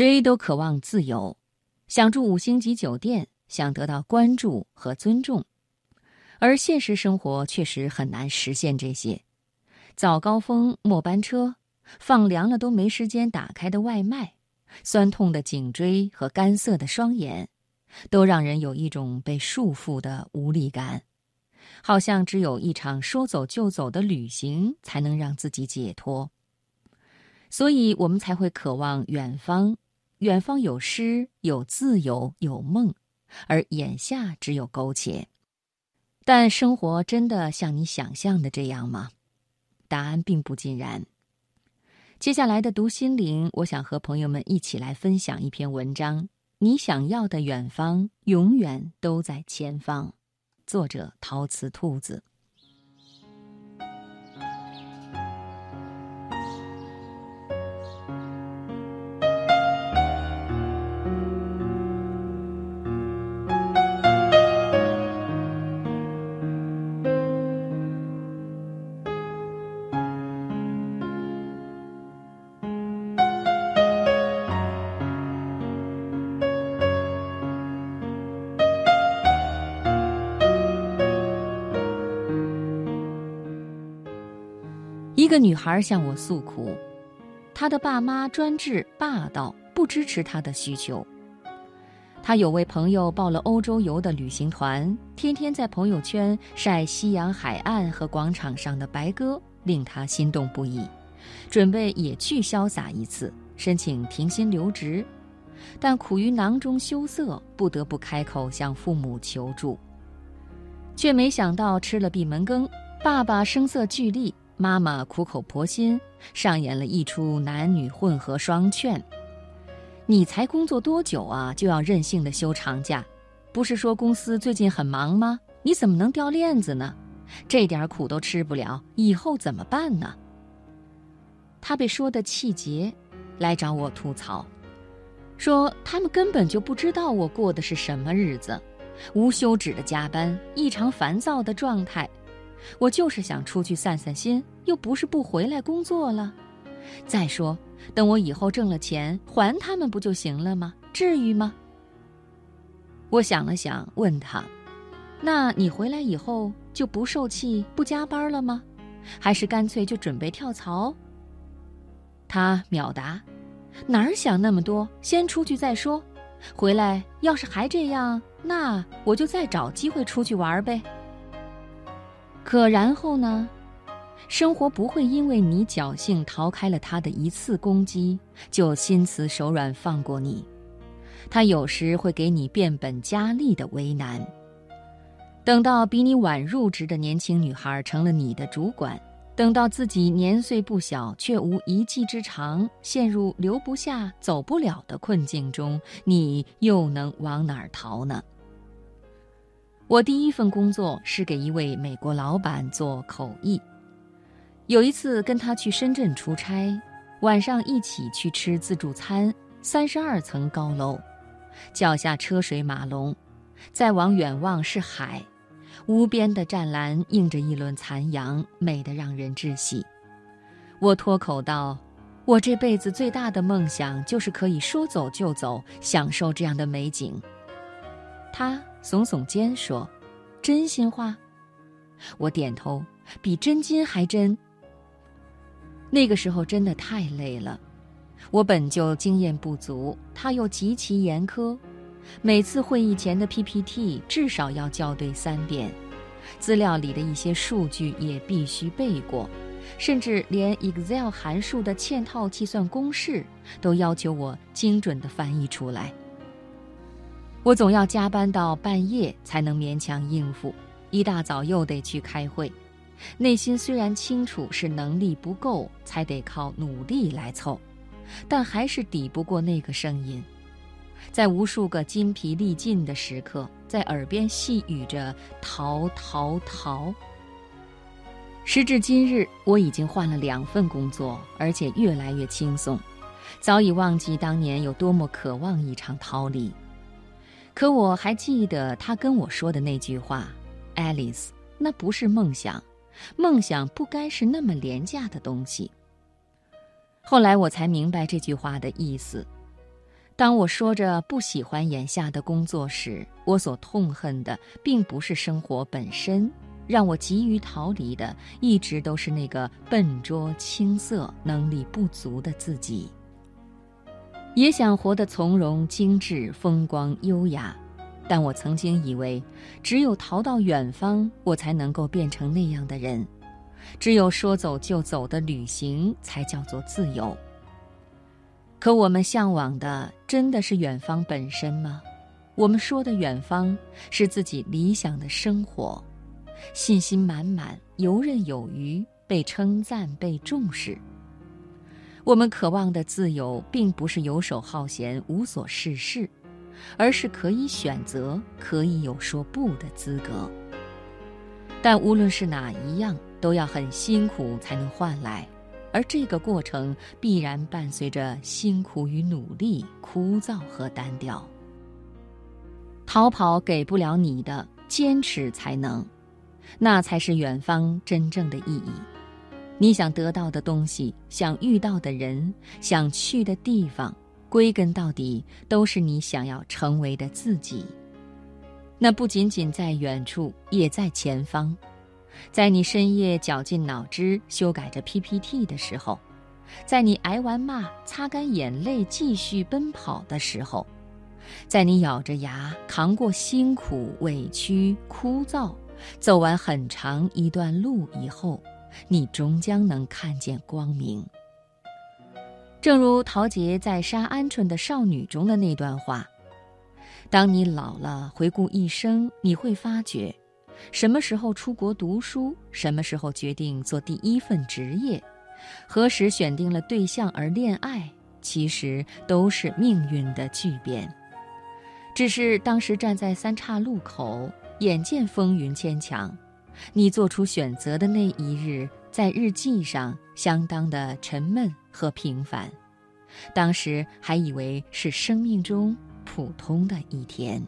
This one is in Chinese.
谁都渴望自由，想住五星级酒店，想得到关注和尊重，而现实生活确实很难实现这些。早高峰末班车，放凉了都没时间打开的外卖，酸痛的颈椎和干涩的双眼，都让人有一种被束缚的无力感，好像只有一场说走就走的旅行才能让自己解脱。所以我们才会渴望远方，远方有诗，有自由，有梦，而眼下只有苟且。但生活真的像你想象的这样吗？答案并不尽然。接下来的读心灵，我想和朋友们一起来分享一篇文章：你想要的远方，永远都在前方。作者：陶瓷兔子。个女孩向我诉苦，她的爸妈专制霸道，不支持她的需求。她有位朋友报了欧洲游的旅行团，天天在朋友圈晒夕阳海岸和广场上的白鸽，令她心动不已，准备也去潇洒一次，申请停薪留职，但苦于囊中羞涩，不得不开口向父母求助，却没想到吃了闭门羹，爸爸声色俱厉。妈妈苦口婆心，上演了一出男女混合双劝。你才工作多久啊，就要任性的休长假？不是说公司最近很忙吗？你怎么能掉链子呢？这点苦都吃不了，以后怎么办呢？他被说的气结，来找我吐槽，说他们根本就不知道我过的是什么日子，无休止的加班，异常烦躁的状态。我就是想出去散散心，又不是不回来工作了。再说，等我以后挣了钱还他们不就行了吗？至于吗？我想了想，问他：“那你回来以后就不受气、不加班了吗？还是干脆就准备跳槽？”他秒答：“哪儿想那么多？先出去再说。回来要是还这样，那我就再找机会出去玩呗。”可然后呢？生活不会因为你侥幸逃开了他的一次攻击，就心慈手软放过你。他有时会给你变本加厉的为难。等到比你晚入职的年轻女孩成了你的主管，等到自己年岁不小却无一技之长，陷入留不下、走不了的困境中，你又能往哪儿逃呢？我第一份工作是给一位美国老板做口译。有一次跟他去深圳出差，晚上一起去吃自助餐，三十二层高楼，脚下车水马龙，再往远望是海，无边的湛蓝映着一轮残阳，美得让人窒息。我脱口道：“我这辈子最大的梦想就是可以说走就走，享受这样的美景。”他。耸耸肩说：“真心话。”我点头，比真金还真。那个时候真的太累了，我本就经验不足，他又极其严苛，每次会议前的 PPT 至少要校对三遍，资料里的一些数据也必须背过，甚至连 Excel 函数的嵌套计算公式都要求我精准地翻译出来。我总要加班到半夜才能勉强应付，一大早又得去开会，内心虽然清楚是能力不够，才得靠努力来凑，但还是抵不过那个声音，在无数个筋疲力尽的时刻，在耳边细语着“逃逃逃”。时至今日，我已经换了两份工作，而且越来越轻松，早已忘记当年有多么渴望一场逃离。可我还记得他跟我说的那句话：“Alice，那不是梦想，梦想不该是那么廉价的东西。”后来我才明白这句话的意思。当我说着不喜欢眼下的工作时，我所痛恨的并不是生活本身，让我急于逃离的一直都是那个笨拙、青涩、能力不足的自己。也想活得从容、精致、风光、优雅，但我曾经以为，只有逃到远方，我才能够变成那样的人；只有说走就走的旅行，才叫做自由。可我们向往的真的是远方本身吗？我们说的远方是自己理想的生活，信心满满、游刃有余、被称赞、被重视。我们渴望的自由，并不是游手好闲、无所事事，而是可以选择、可以有说不的资格。但无论是哪一样，都要很辛苦才能换来。而这个过程必然伴随着辛苦与努力、枯燥和单调。逃跑给不了你的，坚持才能，那才是远方真正的意义。你想得到的东西，想遇到的人，想去的地方，归根到底都是你想要成为的自己。那不仅仅在远处，也在前方。在你深夜绞尽脑汁修改着 PPT 的时候，在你挨完骂、擦干眼泪继续奔跑的时候，在你咬着牙扛过辛苦、委屈、枯燥，走完很长一段路以后，你终将能看见光明。正如陶杰在《杀鹌鹑的少女》中的那段话：“当你老了，回顾一生，你会发觉。”什么时候出国读书？什么时候决定做第一份职业？何时选定了对象而恋爱？其实都是命运的巨变。只是当时站在三岔路口，眼见风云牵强，你做出选择的那一日，在日记上相当的沉闷和平凡。当时还以为是生命中普通的一天。